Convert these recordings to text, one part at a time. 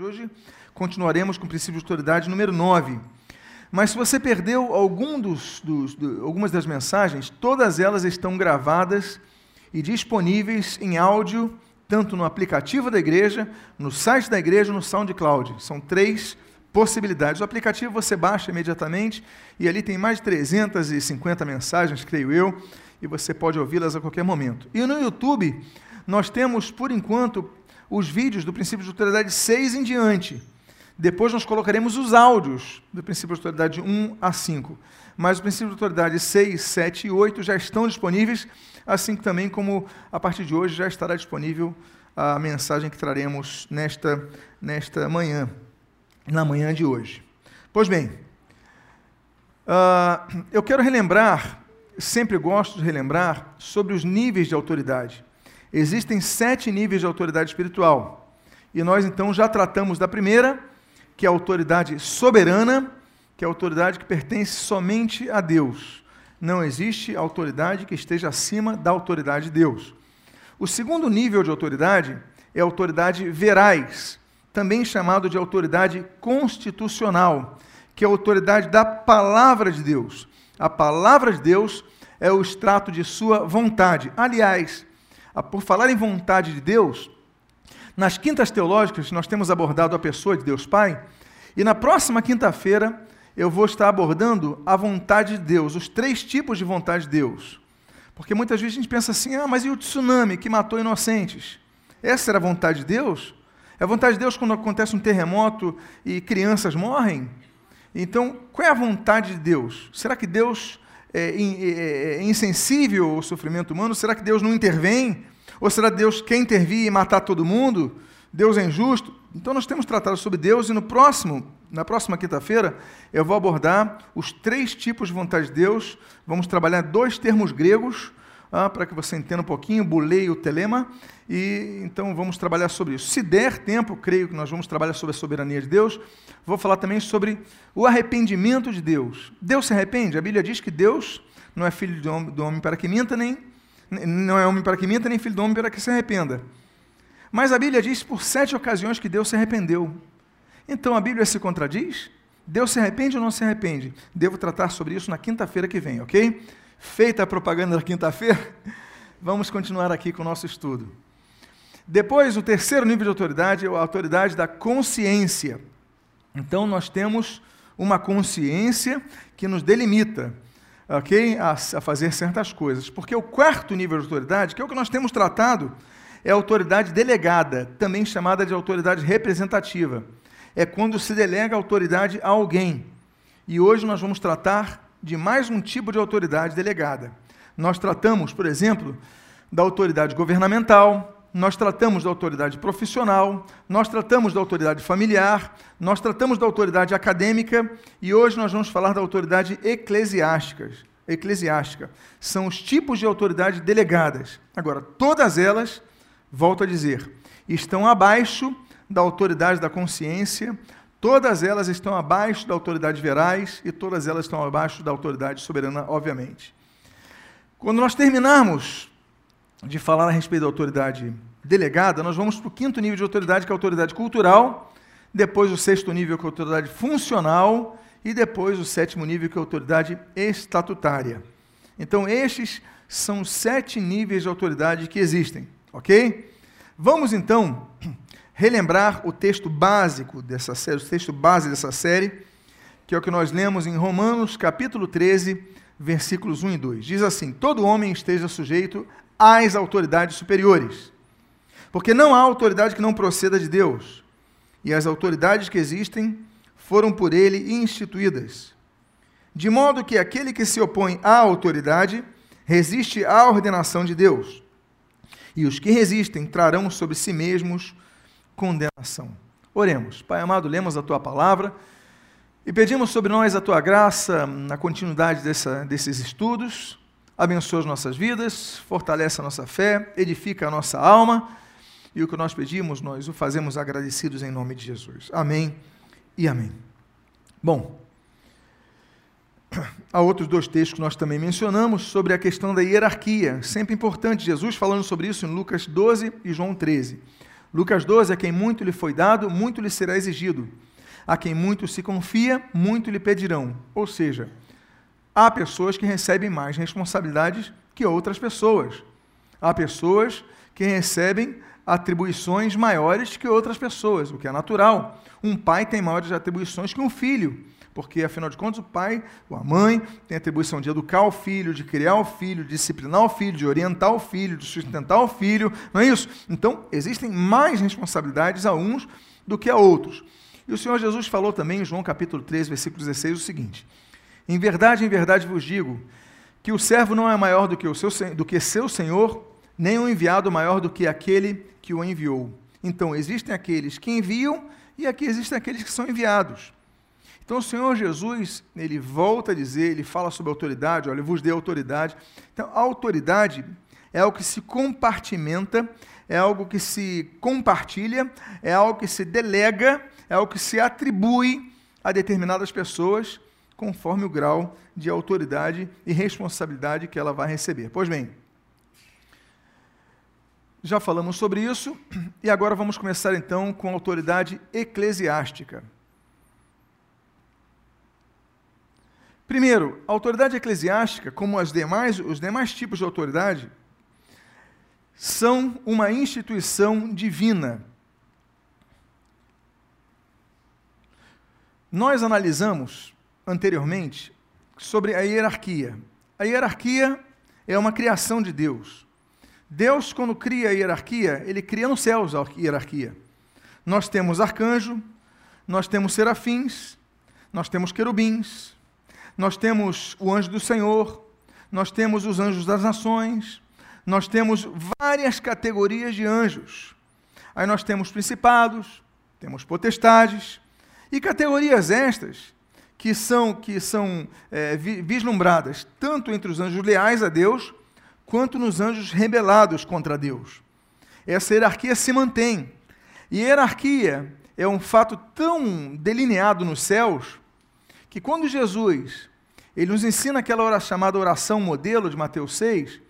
Hoje continuaremos com o princípio de autoridade número 9. Mas se você perdeu algum dos, dos, do, algumas das mensagens, todas elas estão gravadas e disponíveis em áudio, tanto no aplicativo da igreja, no site da igreja, no SoundCloud. São três possibilidades. O aplicativo você baixa imediatamente e ali tem mais de 350 mensagens, creio eu, e você pode ouvi-las a qualquer momento. E no YouTube, nós temos, por enquanto, os vídeos do princípio de autoridade 6 em diante. Depois nós colocaremos os áudios do princípio de autoridade 1 a 5. Mas o princípio de autoridade 6, 7 e 8 já estão disponíveis, assim também como a partir de hoje já estará disponível a mensagem que traremos nesta, nesta manhã, na manhã de hoje. Pois bem, uh, eu quero relembrar, sempre gosto de relembrar, sobre os níveis de autoridade. Existem sete níveis de autoridade espiritual. E nós então já tratamos da primeira, que é a autoridade soberana, que é a autoridade que pertence somente a Deus. Não existe autoridade que esteja acima da autoridade de Deus. O segundo nível de autoridade é a autoridade verais, também chamado de autoridade constitucional, que é a autoridade da palavra de Deus. A palavra de Deus é o extrato de sua vontade. Aliás, por falar em vontade de Deus, nas quintas teológicas nós temos abordado a pessoa de Deus Pai, e na próxima quinta-feira eu vou estar abordando a vontade de Deus, os três tipos de vontade de Deus. Porque muitas vezes a gente pensa assim: ah, mas e o tsunami que matou inocentes? Essa era a vontade de Deus? É a vontade de Deus quando acontece um terremoto e crianças morrem? Então, qual é a vontade de Deus? Será que Deus é, é, é, insensível ao sofrimento humano? Será que Deus não intervém? Ou será Deus quer intervir e matar todo mundo? Deus é injusto? Então nós temos tratado sobre Deus e no próximo, na próxima quinta-feira, eu vou abordar os três tipos de vontade de Deus. Vamos trabalhar dois termos gregos ah, para que você entenda um pouquinho, bulei o telema, e então vamos trabalhar sobre isso. Se der tempo, creio que nós vamos trabalhar sobre a soberania de Deus. Vou falar também sobre o arrependimento de Deus. Deus se arrepende? A Bíblia diz que Deus não é filho do homem, do homem para que minta, nem não é homem para que minta, nem filho do homem para que se arrependa. Mas a Bíblia diz por sete ocasiões que Deus se arrependeu. Então a Bíblia se contradiz? Deus se arrepende ou não se arrepende? Devo tratar sobre isso na quinta-feira que vem, ok? Feita a propaganda da quinta-feira, vamos continuar aqui com o nosso estudo. Depois, o terceiro nível de autoridade é a autoridade da consciência. Então, nós temos uma consciência que nos delimita, ok? A, a, fazer certas coisas. Porque o quarto nível de autoridade, que é o que nós temos tratado, é a autoridade delegada, também chamada de autoridade representativa. É quando se delega autoridade a alguém. E hoje nós vamos tratar de mais um tipo de autoridade delegada. Nós tratamos, por exemplo, da autoridade governamental, nós tratamos da autoridade profissional, nós tratamos da autoridade familiar, nós tratamos da autoridade acadêmica e hoje nós vamos falar da autoridade eclesiástica. Eclesiástica são os tipos de autoridade delegadas. Agora, todas elas, volto a dizer, estão abaixo da autoridade da consciência, Todas elas estão abaixo da autoridade verais e todas elas estão abaixo da autoridade soberana, obviamente. Quando nós terminarmos de falar a respeito da autoridade delegada, nós vamos para o quinto nível de autoridade, que é a autoridade cultural, depois o sexto nível, que é a autoridade funcional, e depois o sétimo nível, que é a autoridade estatutária. Então, estes são sete níveis de autoridade que existem, ok? Vamos então relembrar o texto básico dessa série, o texto base dessa série, que é o que nós lemos em Romanos, capítulo 13, versículos 1 e 2. Diz assim: Todo homem esteja sujeito às autoridades superiores, porque não há autoridade que não proceda de Deus, e as autoridades que existem foram por ele instituídas. De modo que aquele que se opõe à autoridade resiste à ordenação de Deus. E os que resistem trarão sobre si mesmos condenação. Oremos. Pai amado, lemos a tua palavra e pedimos sobre nós a tua graça na continuidade dessa, desses estudos. Abençoa as nossas vidas, fortalece a nossa fé, edifica a nossa alma. E o que nós pedimos, nós o fazemos agradecidos em nome de Jesus. Amém e amém. Bom, há outros dois textos que nós também mencionamos sobre a questão da hierarquia, sempre importante. Jesus falando sobre isso em Lucas 12 e João 13. Lucas 12: A quem muito lhe foi dado, muito lhe será exigido. A quem muito se confia, muito lhe pedirão. Ou seja, há pessoas que recebem mais responsabilidades que outras pessoas. Há pessoas que recebem atribuições maiores que outras pessoas, o que é natural. Um pai tem maiores atribuições que um filho, porque afinal de contas o pai ou a mãe tem a atribuição de educar o filho, de criar o filho, de disciplinar o filho, de orientar o filho, de sustentar o filho, não é isso? Então, existem mais responsabilidades a uns do que a outros. E o Senhor Jesus falou também em João capítulo 3, versículo 16 o seguinte: Em verdade, em verdade vos digo que o servo não é maior do que, o seu, do que seu senhor, nem o enviado maior do que aquele que o enviou. Então, existem aqueles que enviam e aqui existem aqueles que são enviados. Então, o Senhor Jesus, ele volta a dizer, ele fala sobre autoridade, olha, eu vos dei autoridade. Então, a autoridade é algo que se compartimenta, é algo que se compartilha, é algo que se delega, é algo que se atribui a determinadas pessoas conforme o grau de autoridade e responsabilidade que ela vai receber. Pois bem, já falamos sobre isso e agora vamos começar então com a autoridade eclesiástica. Primeiro, a autoridade eclesiástica, como as demais, os demais tipos de autoridade, são uma instituição divina. Nós analisamos anteriormente sobre a hierarquia. A hierarquia é uma criação de Deus. Deus, quando cria a hierarquia, ele cria nos céus a hierarquia. Nós temos arcanjo, nós temos serafins, nós temos querubins, nós temos o anjo do Senhor, nós temos os anjos das nações, nós temos várias categorias de anjos. Aí nós temos principados, temos potestades, e categorias estas que são, que são é, vislumbradas tanto entre os anjos leais a Deus, quanto nos anjos rebelados contra Deus. Essa hierarquia se mantém. E hierarquia é um fato tão delineado nos céus que quando Jesus ele nos ensina aquela oração, chamada oração modelo de Mateus 6,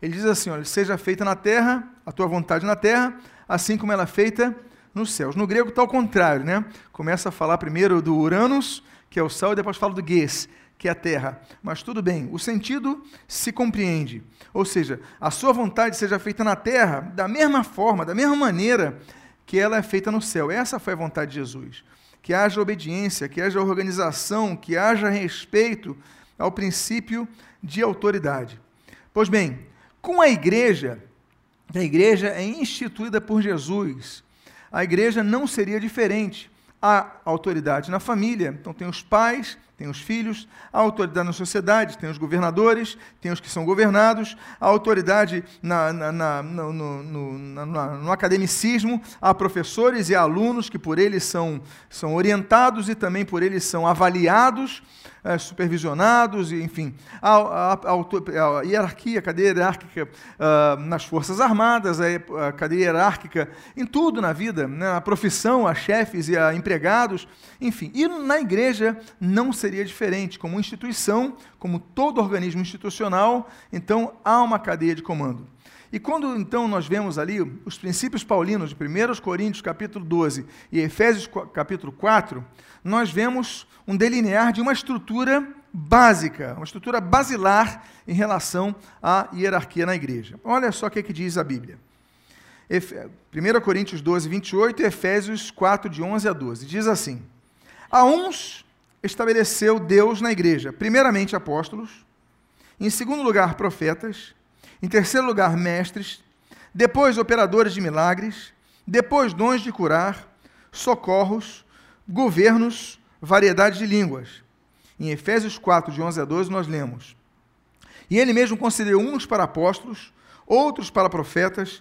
ele diz assim: olha, seja feita na terra, a tua vontade na terra, assim como ela é feita nos céus. No grego está ao contrário, né? Começa a falar primeiro do Uranus, que é o céu, e depois fala do Ges, que é a terra. Mas tudo bem, o sentido se compreende. Ou seja, a sua vontade seja feita na terra da mesma forma, da mesma maneira que ela é feita no céu. Essa foi a vontade de Jesus. Que haja obediência, que haja organização, que haja respeito ao princípio de autoridade. Pois bem, com a igreja, a igreja é instituída por Jesus. A igreja não seria diferente há autoridade na família, então tem os pais, tem os filhos, há autoridade na sociedade, tem os governadores, tem os que são governados, há autoridade na, na, na, no, no, no, academicismo, há professores e alunos que por eles são, são orientados e também por eles são avaliados é, supervisionados, enfim, a, a, a, a, hierarquia, cadeia hierárquica uh, nas Forças Armadas, a, cadeia hierárquica em tudo na vida, né, a profissão, a chefes e a empregados, enfim. E na igreja não seria diferente, como instituição, como todo organismo institucional, então há uma cadeia de comando. E quando então nós vemos ali os princípios paulinos de 1 Coríntios capítulo 12 e Efésios capítulo 4, nós vemos um delinear de uma estrutura básica, uma estrutura basilar em relação à hierarquia na igreja. Olha só o que, é que diz a Bíblia. 1 Coríntios 12, 28 e Efésios 4, de 11 a 12. Diz assim: A uns estabeleceu Deus na igreja, primeiramente apóstolos, em segundo lugar profetas, em terceiro lugar, mestres. Depois, operadores de milagres. Depois, dons de curar, socorros, governos, variedade de línguas. Em Efésios 4, de 11 a 12, nós lemos: E ele mesmo concedeu uns para apóstolos, outros para profetas,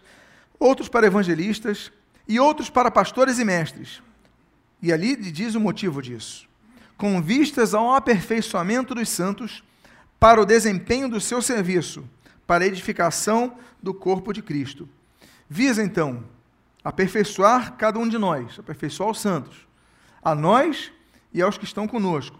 outros para evangelistas e outros para pastores e mestres. E ali diz o motivo disso: com vistas ao aperfeiçoamento dos santos, para o desempenho do seu serviço para a edificação do corpo de Cristo. Visa, então, aperfeiçoar cada um de nós, aperfeiçoar os santos, a nós e aos que estão conosco,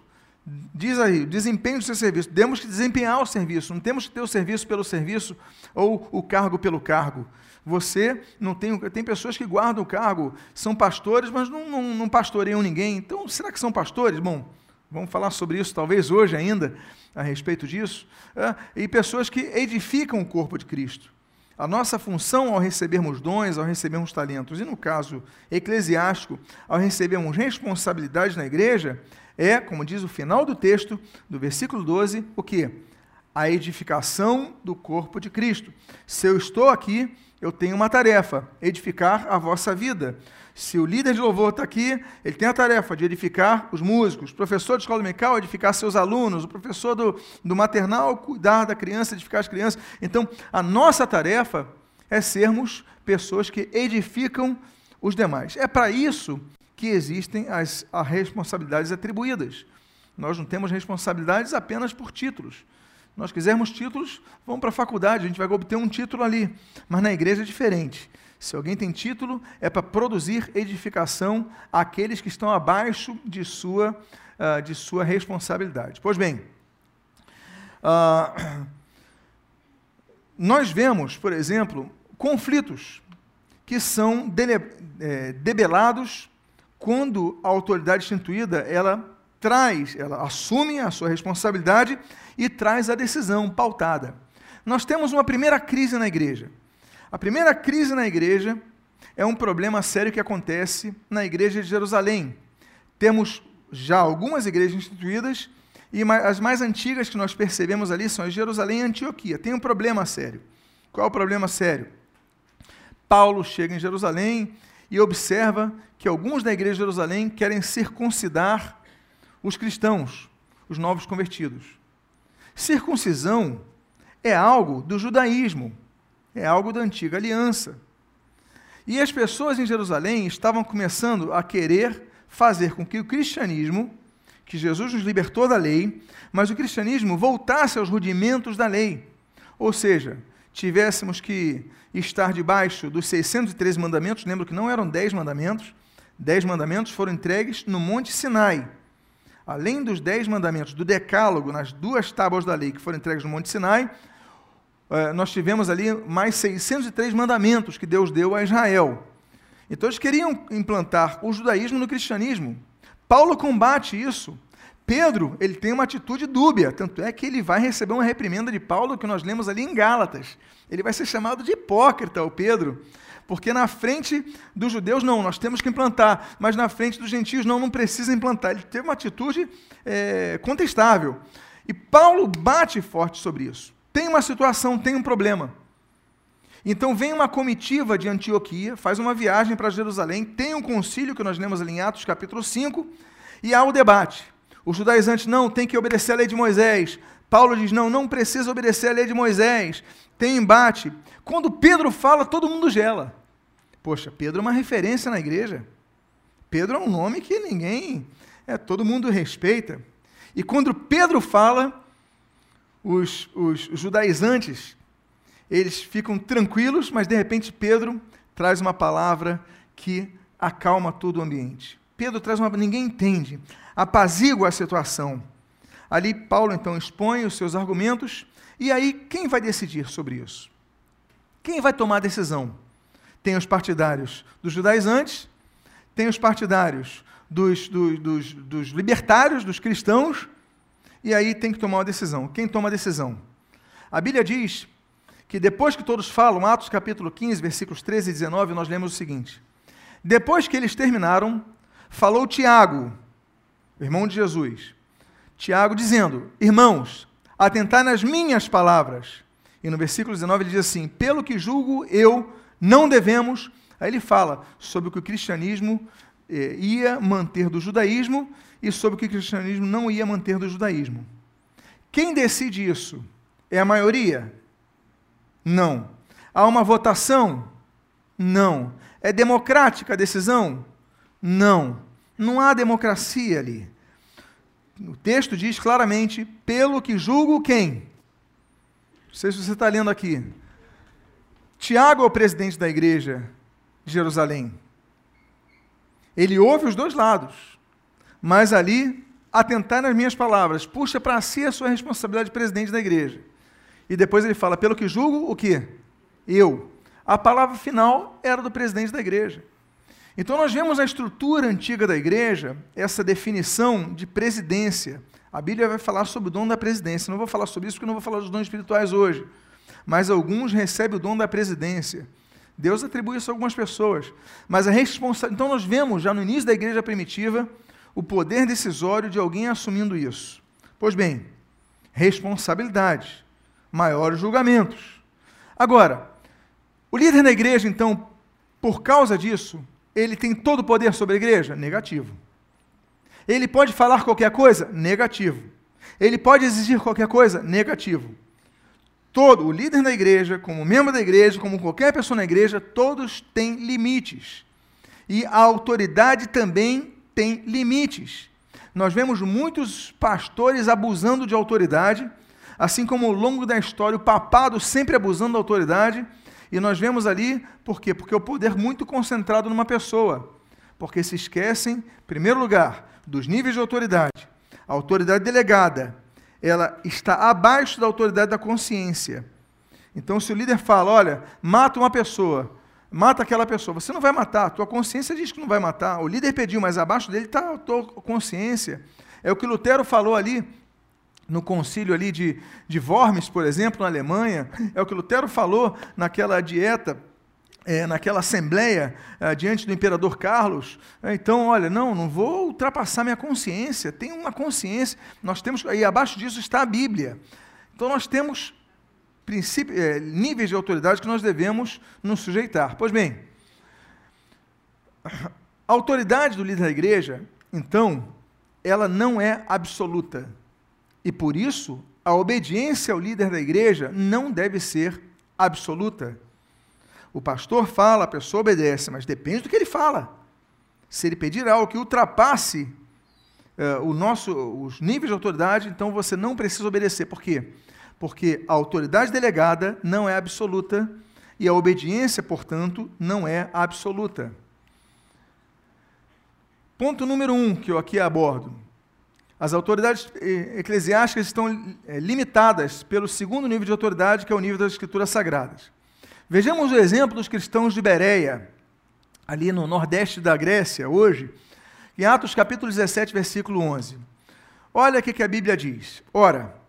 Diz aí, desempenho do seu serviço. Temos que desempenhar o serviço, não temos que ter o serviço pelo serviço ou o cargo pelo cargo. Você não tem. Tem pessoas que guardam o cargo, são pastores, mas não, não, não pastoreiam ninguém. Então, será que são pastores? Bom, vamos falar sobre isso talvez hoje ainda, a respeito disso. E pessoas que edificam o corpo de Cristo. A nossa função ao recebermos dons, ao recebermos talentos, e no caso eclesiástico, ao recebermos responsabilidades na igreja, é, como diz o final do texto, do versículo 12, o que? A edificação do corpo de Cristo. Se eu estou aqui, eu tenho uma tarefa: edificar a vossa vida. Se o líder de louvor está aqui, ele tem a tarefa de edificar os músicos, o professor de escola dominical, edificar seus alunos, o professor do, do maternal, cuidar da criança, edificar as crianças. Então, a nossa tarefa é sermos pessoas que edificam os demais. É para isso que existem as, as responsabilidades atribuídas. Nós não temos responsabilidades apenas por títulos. Nós quisermos títulos, vamos para a faculdade, a gente vai obter um título ali. Mas na igreja é diferente. Se alguém tem título, é para produzir edificação àqueles que estão abaixo de sua, uh, de sua responsabilidade. Pois bem, uh, nós vemos, por exemplo, conflitos que são dele, é, debelados quando a autoridade instituída ela traz, ela assume a sua responsabilidade e traz a decisão pautada. Nós temos uma primeira crise na igreja. A primeira crise na igreja é um problema sério que acontece na igreja de Jerusalém. Temos já algumas igrejas instituídas e as mais antigas que nós percebemos ali são Jerusalém e Antioquia. Tem um problema sério. Qual é o problema sério? Paulo chega em Jerusalém e observa que alguns da igreja de Jerusalém querem circuncidar os cristãos, os novos convertidos. Circuncisão é algo do judaísmo, é algo da antiga aliança. E as pessoas em Jerusalém estavam começando a querer fazer com que o cristianismo, que Jesus nos libertou da lei, mas o cristianismo voltasse aos rudimentos da lei. Ou seja, tivéssemos que estar debaixo dos 613 mandamentos, lembro que não eram 10 mandamentos, 10 mandamentos foram entregues no Monte Sinai. Além dos 10 mandamentos do Decálogo, nas duas tábuas da lei que foram entregues no Monte Sinai, nós tivemos ali mais 603 mandamentos que Deus deu a Israel. Então eles queriam implantar o judaísmo no cristianismo. Paulo combate isso. Pedro, ele tem uma atitude dúbia, tanto é que ele vai receber uma reprimenda de Paulo que nós lemos ali em Gálatas. Ele vai ser chamado de hipócrita, o Pedro, porque na frente dos judeus, não, nós temos que implantar, mas na frente dos gentios, não, não precisa implantar. Ele teve uma atitude é, contestável. E Paulo bate forte sobre isso. Tem uma situação, tem um problema. Então vem uma comitiva de Antioquia, faz uma viagem para Jerusalém, tem um concílio que nós lemos ali em Atos capítulo 5, e há o debate. Os judaizantes, não, tem que obedecer à lei de Moisés. Paulo diz, não, não precisa obedecer à lei de Moisés. Tem embate. Quando Pedro fala, todo mundo gela. Poxa, Pedro é uma referência na igreja. Pedro é um nome que ninguém, é, todo mundo respeita. E quando Pedro fala, os, os judaizantes, eles ficam tranquilos, mas de repente Pedro traz uma palavra que acalma todo o ambiente. Pedro traz uma. ninguém entende apazigua a situação. Ali, Paulo então expõe os seus argumentos, e aí quem vai decidir sobre isso? Quem vai tomar a decisão? Tem os partidários dos judaizantes, tem os partidários dos, dos, dos, dos libertários, dos cristãos, e aí tem que tomar uma decisão. Quem toma a decisão? A Bíblia diz que depois que todos falam, Atos capítulo 15, versículos 13 e 19, nós lemos o seguinte: Depois que eles terminaram, falou Tiago, irmão de Jesus, Tiago dizendo: Irmãos, atentai nas minhas palavras. E no versículo 19 ele diz assim: Pelo que julgo eu, não devemos. Aí ele fala sobre o que o cristianismo eh, ia manter do judaísmo e sobre o que o cristianismo não ia manter do judaísmo. Quem decide isso? É a maioria? Não. Há uma votação? Não. É democrática a decisão? Não. Não há democracia ali. O texto diz claramente: pelo que julgo quem? Não sei se você está lendo aqui. Tiago é o presidente da igreja de Jerusalém. Ele ouve os dois lados, mas ali atentar nas minhas palavras, puxa para si a sua responsabilidade de presidente da igreja. E depois ele fala, pelo que julgo, o quê? Eu. A palavra final era do presidente da igreja. Então nós vemos na estrutura antiga da igreja essa definição de presidência. A Bíblia vai falar sobre o dom da presidência. Não vou falar sobre isso porque não vou falar dos dons espirituais hoje. Mas alguns recebem o dom da presidência. Deus atribui isso a algumas pessoas. Mas a responsabilidade. Então nós vemos já no início da igreja primitiva o poder decisório de alguém assumindo isso. Pois bem, responsabilidade, maiores julgamentos. Agora, o líder da igreja, então, por causa disso, ele tem todo o poder sobre a igreja? Negativo. Ele pode falar qualquer coisa? Negativo. Ele pode exigir qualquer coisa? Negativo. Todo, o líder da igreja, como membro da igreja, como qualquer pessoa na igreja, todos têm limites. E a autoridade também tem limites. Nós vemos muitos pastores abusando de autoridade, assim como ao longo da história o papado sempre abusando da autoridade, e nós vemos ali, por quê? Porque o poder muito concentrado numa pessoa. Porque se esquecem, em primeiro lugar, dos níveis de autoridade. A autoridade delegada, ela está abaixo da autoridade da consciência. Então, se o líder fala, olha, mata uma pessoa, mata aquela pessoa, você não vai matar, a tua consciência diz que não vai matar. O líder pediu, mas abaixo dele está a tua consciência. É o que Lutero falou ali no concílio ali de, de Worms, por exemplo, na Alemanha, é o que Lutero falou naquela dieta é, naquela assembleia é, diante do imperador Carlos. É, então, olha, não, não vou ultrapassar minha consciência. Tem uma consciência. Nós temos e abaixo disso está a Bíblia. Então nós temos é, níveis de autoridade que nós devemos nos sujeitar. Pois bem, a autoridade do líder da igreja, então, ela não é absoluta. E por isso, a obediência ao líder da igreja não deve ser absoluta. O pastor fala, a pessoa obedece, mas depende do que ele fala. Se ele pedir algo que ultrapasse uh, o nosso, os níveis de autoridade, então você não precisa obedecer. Por quê? Porque a autoridade delegada não é absoluta e a obediência, portanto, não é absoluta. Ponto número um que eu aqui abordo. As autoridades eclesiásticas estão eh, limitadas pelo segundo nível de autoridade, que é o nível das escrituras sagradas. Vejamos o exemplo dos cristãos de Bereia, ali no nordeste da Grécia, hoje, em Atos capítulo 17, versículo 11. Olha o que a Bíblia diz. Ora,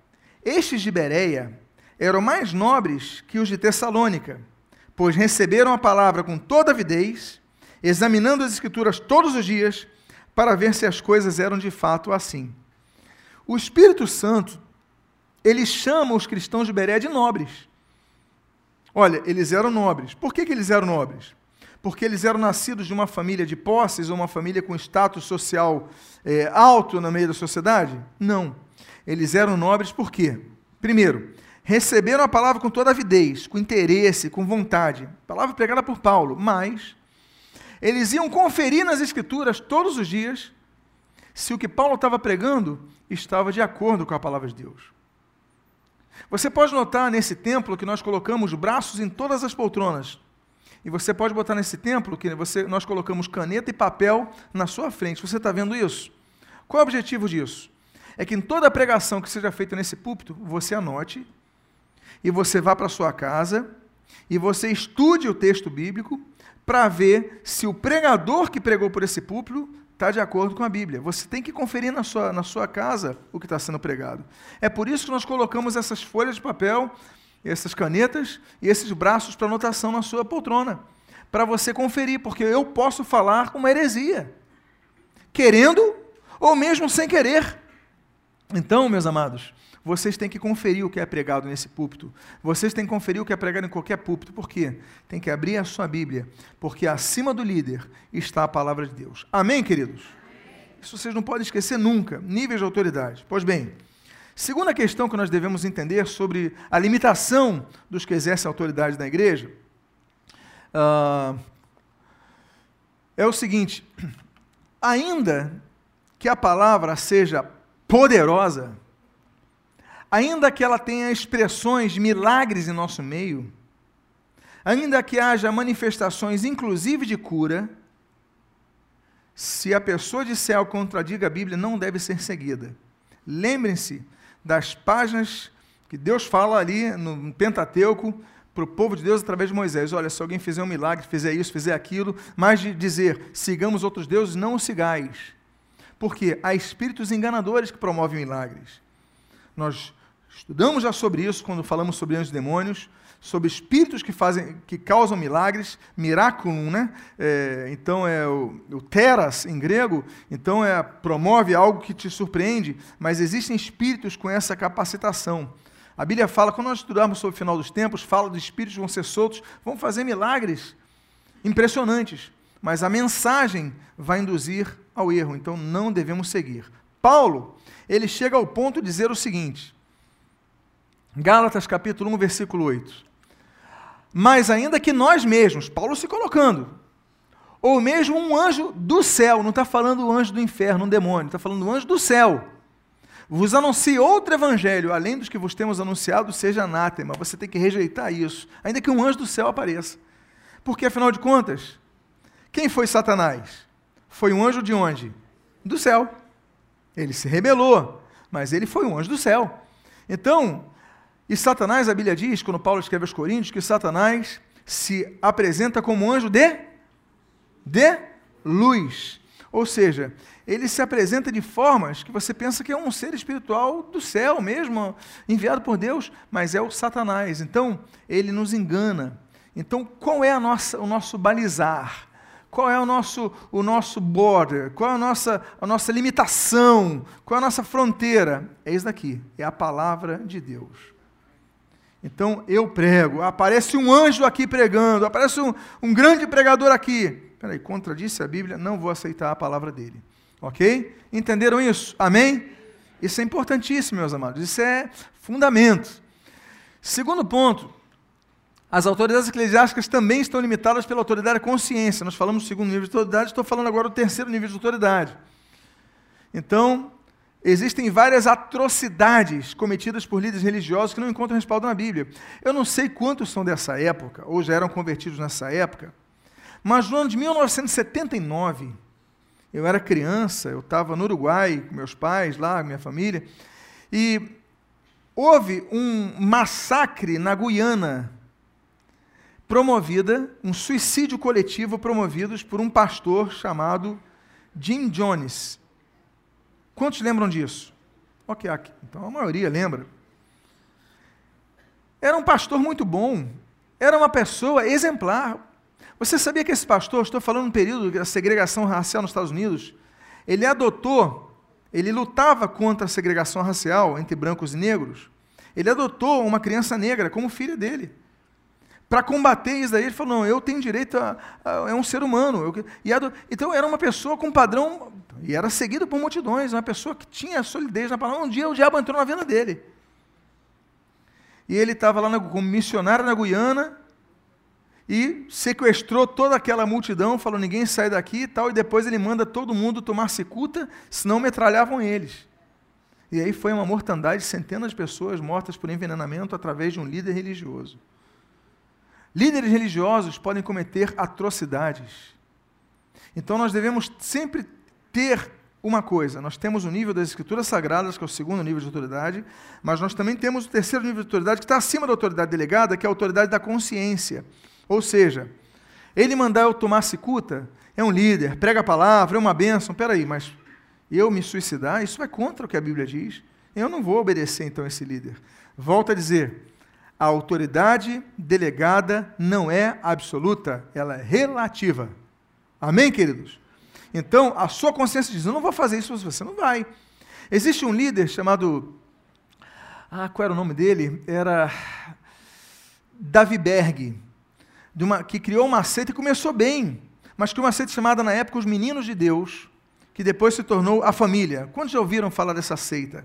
estes de Bereia eram mais nobres que os de Tessalônica, pois receberam a palavra com toda avidez, examinando as Escrituras todos os dias, para ver se as coisas eram de fato assim. O Espírito Santo, ele chama os cristãos de Bereia de nobres. Olha, eles eram nobres. Por que, que eles eram nobres? Porque eles eram nascidos de uma família de posses ou uma família com status social é, alto no meio da sociedade? Não. Eles eram nobres por quê? Primeiro, receberam a palavra com toda avidez, com interesse, com vontade. Palavra pregada por Paulo. Mas eles iam conferir nas Escrituras todos os dias se o que Paulo estava pregando estava de acordo com a palavra de Deus. Você pode notar nesse templo que nós colocamos braços em todas as poltronas. E você pode botar nesse templo que você, nós colocamos caneta e papel na sua frente. Você está vendo isso? Qual é o objetivo disso? É que em toda pregação que seja feita nesse púlpito, você anote e você vá para sua casa e você estude o texto bíblico para ver se o pregador que pregou por esse púlpito está de acordo com a Bíblia. Você tem que conferir na sua, na sua casa o que está sendo pregado. É por isso que nós colocamos essas folhas de papel, essas canetas e esses braços para anotação na sua poltrona, para você conferir, porque eu posso falar uma heresia, querendo ou mesmo sem querer. Então, meus amados, vocês têm que conferir o que é pregado nesse púlpito. Vocês têm que conferir o que é pregado em qualquer púlpito. Por quê? Tem que abrir a sua Bíblia, porque acima do líder está a palavra de Deus. Amém, queridos? Isso vocês não podem esquecer nunca. Níveis de autoridade. Pois bem, segunda questão que nós devemos entender sobre a limitação dos que exercem autoridade na igreja uh, é o seguinte: ainda que a palavra seja poderosa, ainda que ela tenha expressões de milagres em nosso meio, ainda que haja manifestações inclusive de cura, se a pessoa disser algo contradiga a Bíblia, não deve ser seguida. Lembrem-se das páginas que Deus fala ali no Pentateuco para o povo de Deus através de Moisés. Olha, se alguém fizer um milagre, fizer isso, fizer aquilo, mas de dizer sigamos outros deuses, não os sigais. Porque há espíritos enganadores que promovem milagres. Nós estudamos já sobre isso quando falamos sobre anjos e demônios sobre espíritos que fazem, que causam milagres, miraculum, né? É, então é o, o, teras em grego, então é promove algo que te surpreende, mas existem espíritos com essa capacitação. A Bíblia fala, quando nós estudarmos sobre o final dos tempos, fala dos espíritos que vão ser soltos, vão fazer milagres impressionantes, mas a mensagem vai induzir ao erro, então não devemos seguir. Paulo, ele chega ao ponto de dizer o seguinte: Gálatas capítulo 1, versículo 8. Mas ainda que nós mesmos, Paulo se colocando, ou mesmo um anjo do céu, não está falando o anjo do inferno, um demônio, está falando o anjo do céu, vos anuncie outro evangelho, além dos que vos temos anunciado, seja anátema. Você tem que rejeitar isso, ainda que um anjo do céu apareça. Porque, afinal de contas, quem foi Satanás? Foi um anjo de onde? Do céu. Ele se rebelou, mas ele foi um anjo do céu. Então, e Satanás, a Bíblia diz, quando Paulo escreve aos Coríntios, que Satanás se apresenta como anjo de, de luz. Ou seja, ele se apresenta de formas que você pensa que é um ser espiritual do céu mesmo, enviado por Deus, mas é o Satanás. Então, ele nos engana. Então, qual é a nossa, o nosso balizar? Qual é o nosso, o nosso border? Qual é a nossa, a nossa limitação? Qual é a nossa fronteira? É isso daqui, é a palavra de Deus. Então eu prego, aparece um anjo aqui pregando, aparece um, um grande pregador aqui. Peraí, contradisse a Bíblia, não vou aceitar a palavra dele. Ok? Entenderam isso? Amém? Isso é importantíssimo, meus amados. Isso é fundamento. Segundo ponto, as autoridades eclesiásticas também estão limitadas pela autoridade da consciência. Nós falamos do segundo nível de autoridade, estou falando agora do terceiro nível de autoridade. Então, Existem várias atrocidades cometidas por líderes religiosos que não encontram respaldo na Bíblia. Eu não sei quantos são dessa época, ou já eram convertidos nessa época, mas no ano de 1979, eu era criança, eu estava no Uruguai com meus pais lá, minha família, e houve um massacre na Guiana, promovida, um suicídio coletivo promovido por um pastor chamado Jim Jones. Quantos lembram disso? Ok, aqui. então a maioria lembra. Era um pastor muito bom, era uma pessoa exemplar. Você sabia que esse pastor, estou falando no período da segregação racial nos Estados Unidos, ele adotou, ele lutava contra a segregação racial entre brancos e negros. Ele adotou uma criança negra como filha dele. Para combater isso daí, ele falou: não, eu tenho direito a. a é um ser humano. Eu, e então era uma pessoa com padrão e era seguido por multidões, uma pessoa que tinha solidez na palavra. Um dia o diabo entrou na vida dele. E ele estava lá como missionário na Guiana e sequestrou toda aquela multidão, falou: ninguém sai daqui e tal. E depois ele manda todo mundo tomar cicuta, senão metralhavam eles. E aí foi uma mortandade, centenas de pessoas mortas por envenenamento através de um líder religioso. Líderes religiosos podem cometer atrocidades. Então nós devemos sempre ter uma coisa: nós temos o nível das Escrituras Sagradas, que é o segundo nível de autoridade, mas nós também temos o terceiro nível de autoridade, que está acima da autoridade delegada, que é a autoridade da consciência. Ou seja, ele mandar eu tomar cicuta, é um líder, prega a palavra, é uma bênção. Peraí, mas eu me suicidar, isso é contra o que a Bíblia diz. Eu não vou obedecer então a esse líder. Volto a dizer, a autoridade delegada não é absoluta, ela é relativa. Amém, queridos? Então, a sua consciência diz: Eu não vou fazer isso, você não vai. Existe um líder chamado. Ah, qual era o nome dele? Era. Davi Berg, uma, que criou uma seita e começou bem, mas criou uma seita chamada na época Os Meninos de Deus, que depois se tornou a família. Quantos já ouviram falar dessa seita?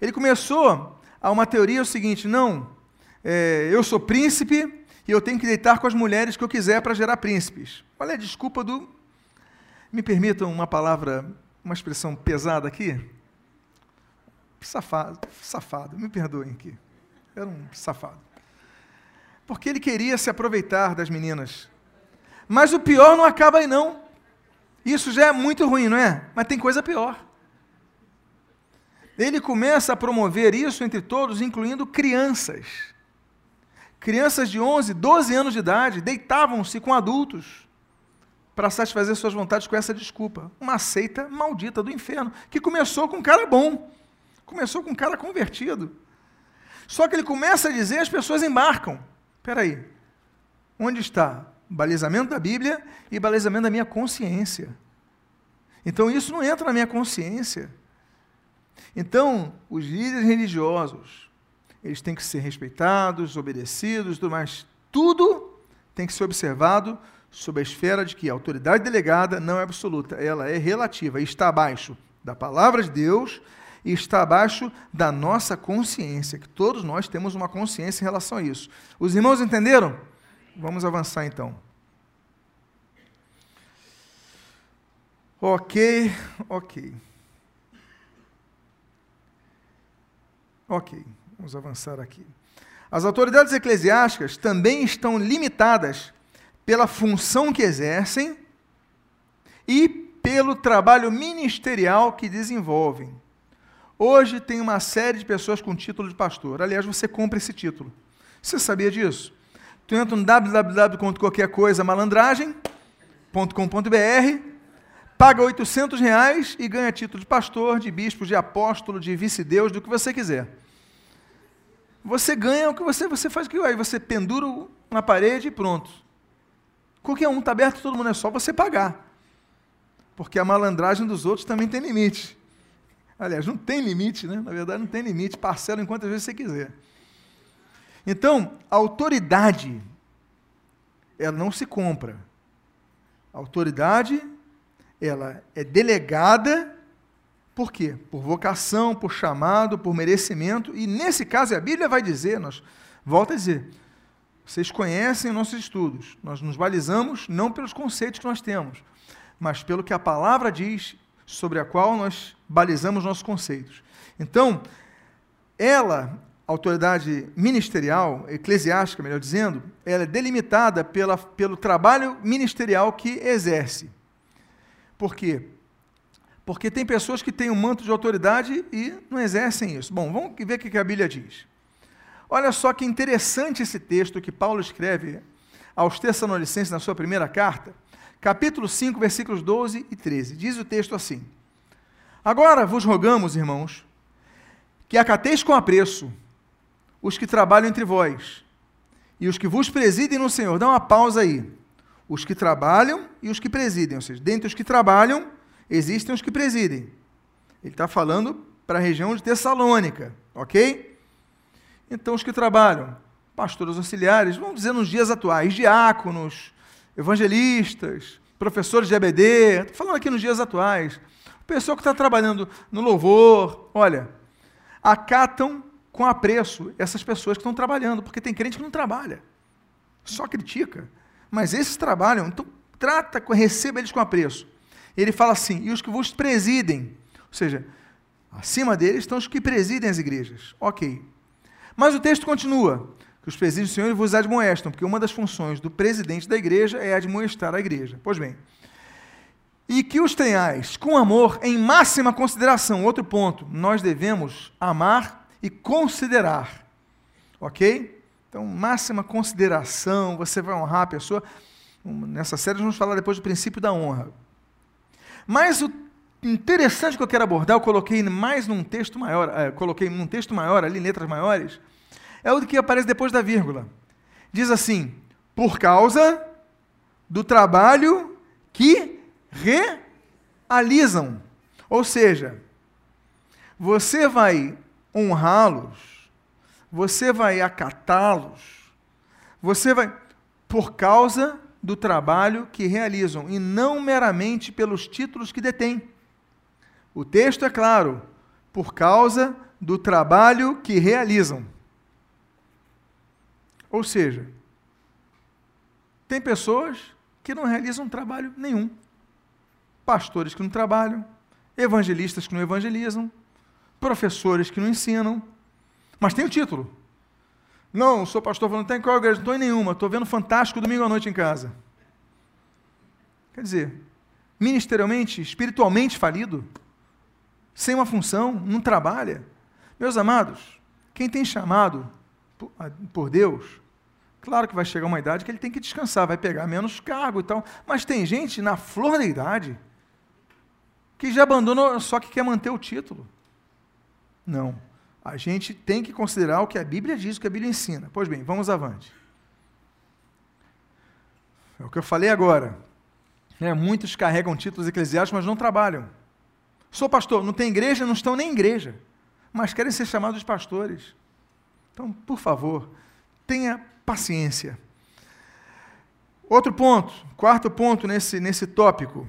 Ele começou a uma teoria o seguinte: não, é, eu sou príncipe e eu tenho que deitar com as mulheres que eu quiser para gerar príncipes. Qual é a desculpa do me permitam uma palavra, uma expressão pesada aqui? Safado, safado, me perdoem aqui. Era um safado. Porque ele queria se aproveitar das meninas. Mas o pior não acaba aí, não. Isso já é muito ruim, não é? Mas tem coisa pior. Ele começa a promover isso entre todos, incluindo crianças. Crianças de 11, 12 anos de idade deitavam-se com adultos para satisfazer suas vontades com essa desculpa. Uma seita maldita do inferno, que começou com um cara bom, começou com um cara convertido. Só que ele começa a dizer, as pessoas embarcam. Espera aí, onde está balizamento da Bíblia e balizamento da minha consciência? Então isso não entra na minha consciência. Então, os líderes religiosos, eles têm que ser respeitados, obedecidos, tudo mais. Tudo tem que ser observado sob a esfera de que a autoridade delegada não é absoluta, ela é relativa está abaixo da palavra de Deus e está abaixo da nossa consciência, que todos nós temos uma consciência em relação a isso. Os irmãos entenderam? Vamos avançar então. Ok, ok. Ok, vamos avançar aqui. As autoridades eclesiásticas também estão limitadas pela função que exercem e pelo trabalho ministerial que desenvolvem. Hoje tem uma série de pessoas com título de pastor. Aliás, você compra esse título. Você sabia disso? Tu entra no www.qualquercoisamalandragem.com.br, paga 800 reais e ganha título de pastor, de bispo, de apóstolo, de vice-deus, do que você quiser. Você ganha o que você, você faz o que aí você pendura na parede e pronto. Qualquer um está aberto, todo mundo é só você pagar. Porque a malandragem dos outros também tem limite. Aliás, não tem limite, né? Na verdade, não tem limite. Parcela enquantas vezes você quiser. Então, a autoridade, ela não se compra. A autoridade, ela é delegada por quê? Por vocação, por chamado, por merecimento. E nesse caso, a Bíblia vai dizer, nós volta a dizer, vocês conhecem nossos estudos. Nós nos balizamos não pelos conceitos que nós temos, mas pelo que a palavra diz, sobre a qual nós balizamos nossos conceitos. Então, ela, autoridade ministerial, eclesiástica, melhor dizendo, ela é delimitada pela, pelo trabalho ministerial que exerce. Por quê? Porque tem pessoas que têm um manto de autoridade e não exercem isso. Bom, vamos ver o que a Bíblia diz. Olha só que interessante esse texto que Paulo escreve aos Tessalonicenses na sua primeira carta, capítulo 5, versículos 12 e 13. Diz o texto assim: Agora vos rogamos, irmãos, que acateis com apreço os que trabalham entre vós e os que vos presidem no Senhor. Dá uma pausa aí. Os que trabalham e os que presidem, ou seja, dentre os que trabalham, existem os que presidem. Ele está falando para a região de Tessalônica, ok? Então, os que trabalham, pastores auxiliares, vamos dizer nos dias atuais, diáconos, evangelistas, professores de ABD, estou falando aqui nos dias atuais, o pessoal que está trabalhando no louvor, olha, acatam com apreço essas pessoas que estão trabalhando, porque tem crente que não trabalha, só critica, mas esses trabalham, então trata, receba eles com apreço ele fala assim: e os que vos presidem, ou seja, acima deles estão os que presidem as igrejas. Ok. Mas o texto continua: que os presídios do Senhor vos admoestam, porque uma das funções do presidente da igreja é admoestar a igreja. Pois bem. E que os tenhais com amor em máxima consideração. Outro ponto, nós devemos amar e considerar. Ok? Então, máxima consideração, você vai honrar a pessoa. Nessa série, nós vamos falar depois do princípio da honra. Mas o interessante que eu quero abordar, eu coloquei mais num texto maior, é, coloquei num texto maior, ali, letras maiores, é o que aparece depois da vírgula. Diz assim: por causa do trabalho que realizam. Ou seja, você vai honrá-los, você vai acatá-los, você vai, por causa do trabalho que realizam e não meramente pelos títulos que detêm. O texto é claro, por causa do trabalho que realizam. Ou seja, tem pessoas que não realizam trabalho nenhum. Pastores que não trabalham, evangelistas que não evangelizam, professores que não ensinam, mas tem o título. Não, sou pastor falando, tem qual igreja? Não estou em nenhuma, estou vendo Fantástico domingo à noite em casa. Quer dizer, ministerialmente, espiritualmente falido, sem uma função, não trabalha. Meus amados, quem tem chamado por Deus, claro que vai chegar uma idade que ele tem que descansar, vai pegar menos cargo e tal, mas tem gente na flor da idade que já abandonou só que quer manter o título. Não. A gente tem que considerar o que a Bíblia diz, o que a Bíblia ensina. Pois bem, vamos avante. É o que eu falei agora. É, muitos carregam títulos eclesiásticos, mas não trabalham. Sou pastor, não tem igreja, não estão nem em igreja, mas querem ser chamados de pastores. Então, por favor, tenha paciência. Outro ponto, quarto ponto nesse, nesse tópico.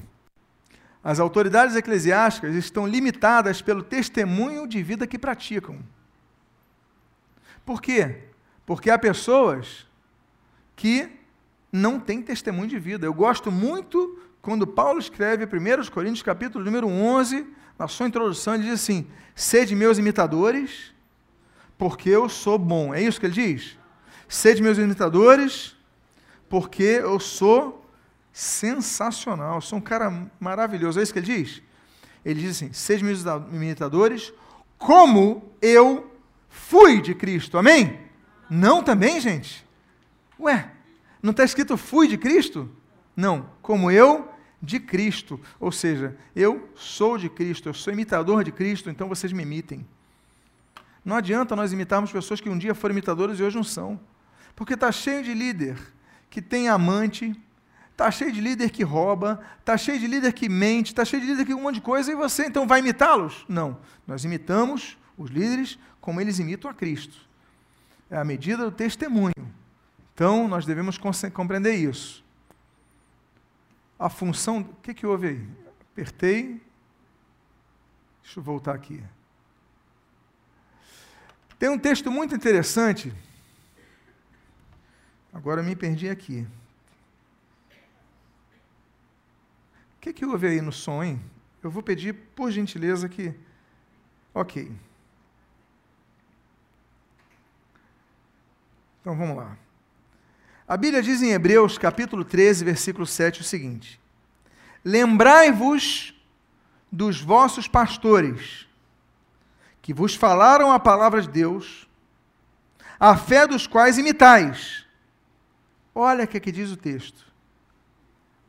As autoridades eclesiásticas estão limitadas pelo testemunho de vida que praticam. Por quê? Porque há pessoas que não têm testemunho de vida. Eu gosto muito quando Paulo escreve 1 Coríntios capítulo número 11, na sua introdução, ele diz assim: Sede meus imitadores, porque eu sou bom. É isso que ele diz? Sede meus imitadores, porque eu sou sensacional, sou um cara maravilhoso. É isso que ele diz? Ele diz assim: Sejam imitadores, como eu fui de Cristo. Amém? Não também, gente? Ué, não está escrito fui de Cristo? Não, como eu de Cristo. Ou seja, eu sou de Cristo, eu sou imitador de Cristo, então vocês me imitem. Não adianta nós imitarmos pessoas que um dia foram imitadoras e hoje não são. Porque está cheio de líder que tem amante, Está cheio de líder que rouba, está cheio de líder que mente, está cheio de líder que um monte de coisa, e você então vai imitá-los? Não. Nós imitamos os líderes como eles imitam a Cristo. É a medida do testemunho. Então, nós devemos compreender isso. A função. O que, que houve aí? Apertei. Deixa eu voltar aqui. Tem um texto muito interessante. Agora me perdi aqui. Que, que houve aí no hein? Eu vou pedir, por gentileza, que. Ok. Então vamos lá. A Bíblia diz em Hebreus, capítulo 13, versículo 7, o seguinte: Lembrai-vos dos vossos pastores, que vos falaram a palavra de Deus, a fé dos quais imitais. Olha o que, é que diz o texto.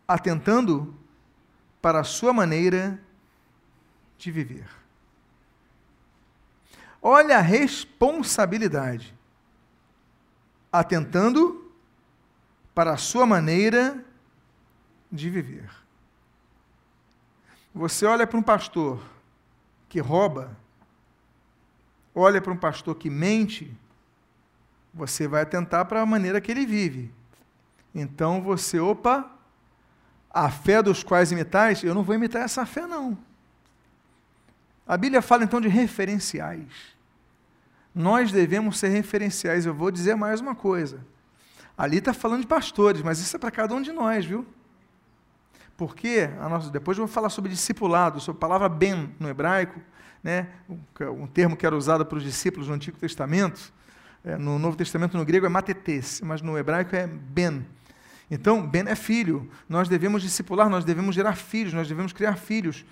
Atentando para a sua maneira de viver. Olha a responsabilidade. Atentando para a sua maneira de viver. Você olha para um pastor que rouba, olha para um pastor que mente, você vai atentar para a maneira que ele vive. Então você, opa, a fé dos quais imitais, eu não vou imitar essa fé, não. A Bíblia fala então de referenciais. Nós devemos ser referenciais. Eu vou dizer mais uma coisa. Ali está falando de pastores, mas isso é para cada um de nós, viu? Porque, nossa, depois eu vou falar sobre discipulado, sobre a palavra ben no hebraico, né? um termo que era usado para os discípulos no Antigo Testamento. É, no Novo Testamento, no grego, é matetes, mas no hebraico é ben. Então, Ben é filho. Nós devemos discipular, nós devemos gerar filhos, nós devemos criar filhos.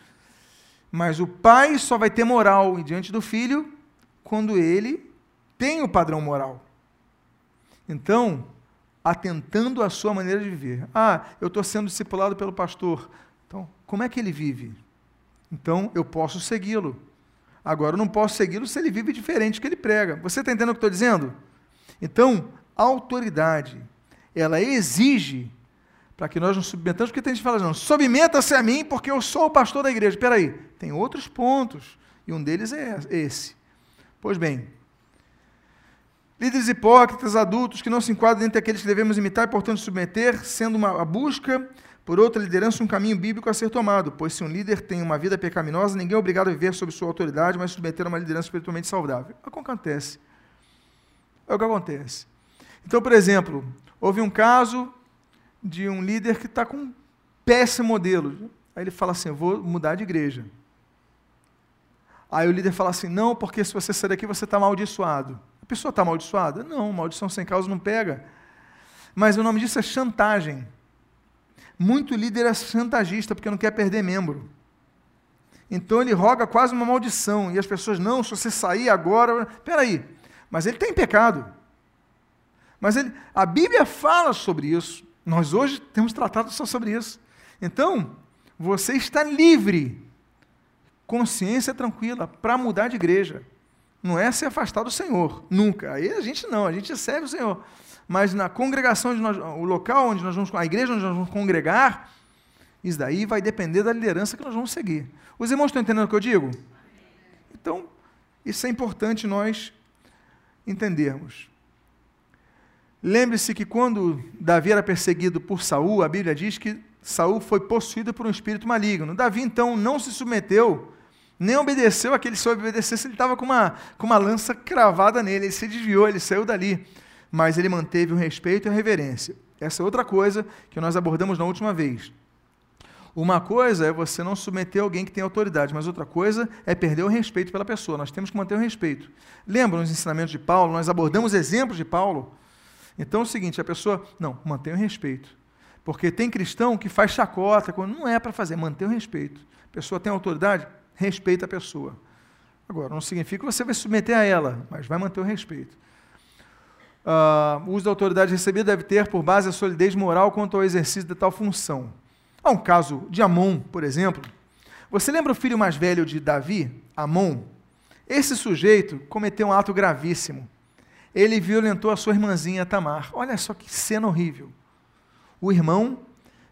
Mas o pai só vai ter moral diante do filho quando ele tem o padrão moral. Então, atentando à sua maneira de viver. Ah, eu estou sendo discipulado pelo pastor. Então, como é que ele vive? Então, eu posso segui-lo. Agora, eu não posso segui-lo se ele vive diferente do que ele prega. Você está entendendo o que estou dizendo? Então, autoridade ela exige para que nós nos submetamos, porque tem gente que fala, não, submeta-se a mim porque eu sou o pastor da igreja. Espera aí, tem outros pontos, e um deles é esse. Pois bem, líderes hipócritas, adultos, que não se enquadram entre aqueles que devemos imitar e, portanto, submeter, sendo uma a busca por outra liderança um caminho bíblico a ser tomado, pois se um líder tem uma vida pecaminosa, ninguém é obrigado a viver sob sua autoridade, mas submeter a uma liderança espiritualmente saudável. É o que acontece. É o que acontece. Então, por exemplo, Houve um caso de um líder que está com um péssimo modelo. Aí ele fala assim: vou mudar de igreja. Aí o líder fala assim: Não, porque se você sair daqui você está amaldiçoado. A pessoa está amaldiçoada? Não, maldição sem causa não pega. Mas o nome disso é chantagem. Muito líder é chantagista porque não quer perder membro. Então ele roga quase uma maldição. E as pessoas, não, se você sair agora. Peraí, mas ele tem pecado. Mas ele, a Bíblia fala sobre isso. Nós hoje temos tratado só sobre isso. Então, você está livre, consciência tranquila, para mudar de igreja. Não é se afastar do Senhor, nunca. Aí a gente não, a gente serve o Senhor. Mas na congregação, nós, o local onde nós vamos, a igreja onde nós vamos congregar, isso daí vai depender da liderança que nós vamos seguir. Os irmãos estão entendendo o que eu digo? Então, isso é importante nós entendermos. Lembre-se que quando Davi era perseguido por Saul, a Bíblia diz que Saul foi possuído por um espírito maligno. Davi então não se submeteu, nem obedeceu aquele se obedecesse, ele estava com uma, com uma lança cravada nele, ele se desviou, ele saiu dali. Mas ele manteve o respeito e a reverência. Essa é outra coisa que nós abordamos na última vez. Uma coisa é você não submeter alguém que tem autoridade, mas outra coisa é perder o respeito pela pessoa. Nós temos que manter o respeito. Lembra nos ensinamentos de Paulo? Nós abordamos exemplos de Paulo. Então é o seguinte: a pessoa, não, mantenha o respeito. Porque tem cristão que faz chacota, quando não é para fazer, mantenha o respeito. A pessoa tem autoridade, respeita a pessoa. Agora, não significa que você vai submeter a ela, mas vai manter o respeito. Uh, o uso da autoridade recebida deve ter por base a solidez moral quanto ao exercício de tal função. Há um caso de Amon, por exemplo. Você lembra o filho mais velho de Davi, Amon? Esse sujeito cometeu um ato gravíssimo. Ele violentou a sua irmãzinha Tamar. Olha só que cena horrível. O irmão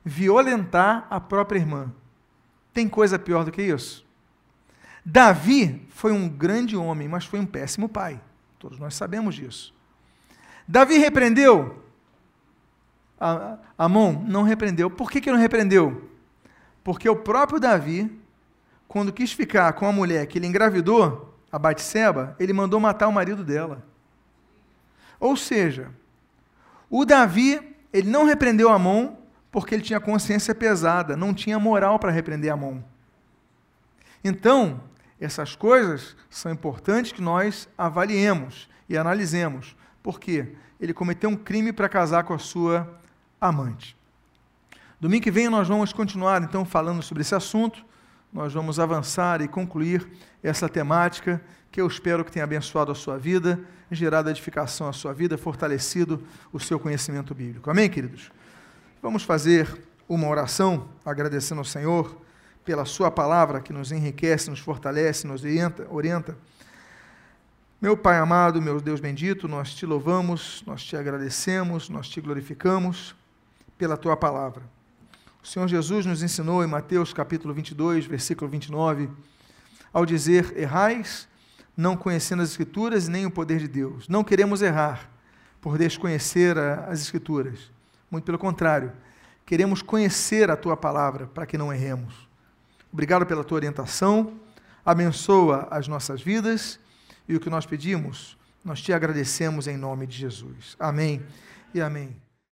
violentar a própria irmã. Tem coisa pior do que isso? Davi foi um grande homem, mas foi um péssimo pai. Todos nós sabemos disso. Davi repreendeu? Amon não repreendeu. Por que, que não repreendeu? Porque o próprio Davi, quando quis ficar com a mulher que ele engravidou, a Batseba, ele mandou matar o marido dela. Ou seja, o Davi, ele não repreendeu Amon porque ele tinha consciência pesada, não tinha moral para repreender Amon. Então, essas coisas são importantes que nós avaliemos e analisemos. Por quê? Ele cometeu um crime para casar com a sua amante. Domingo que vem nós vamos continuar então falando sobre esse assunto. Nós vamos avançar e concluir essa temática que eu espero que tenha abençoado a sua vida, gerado edificação à sua vida, fortalecido o seu conhecimento bíblico. Amém, queridos? Vamos fazer uma oração agradecendo ao Senhor pela sua palavra que nos enriquece, nos fortalece, nos orienta. orienta. Meu Pai amado, meu Deus bendito, nós te louvamos, nós te agradecemos, nós te glorificamos pela tua palavra. O Senhor Jesus nos ensinou em Mateus capítulo 22, versículo 29, ao dizer: Errais, não conhecendo as Escrituras nem o poder de Deus. Não queremos errar por desconhecer as Escrituras. Muito pelo contrário, queremos conhecer a tua palavra para que não erremos. Obrigado pela tua orientação, abençoa as nossas vidas e o que nós pedimos, nós te agradecemos em nome de Jesus. Amém e amém.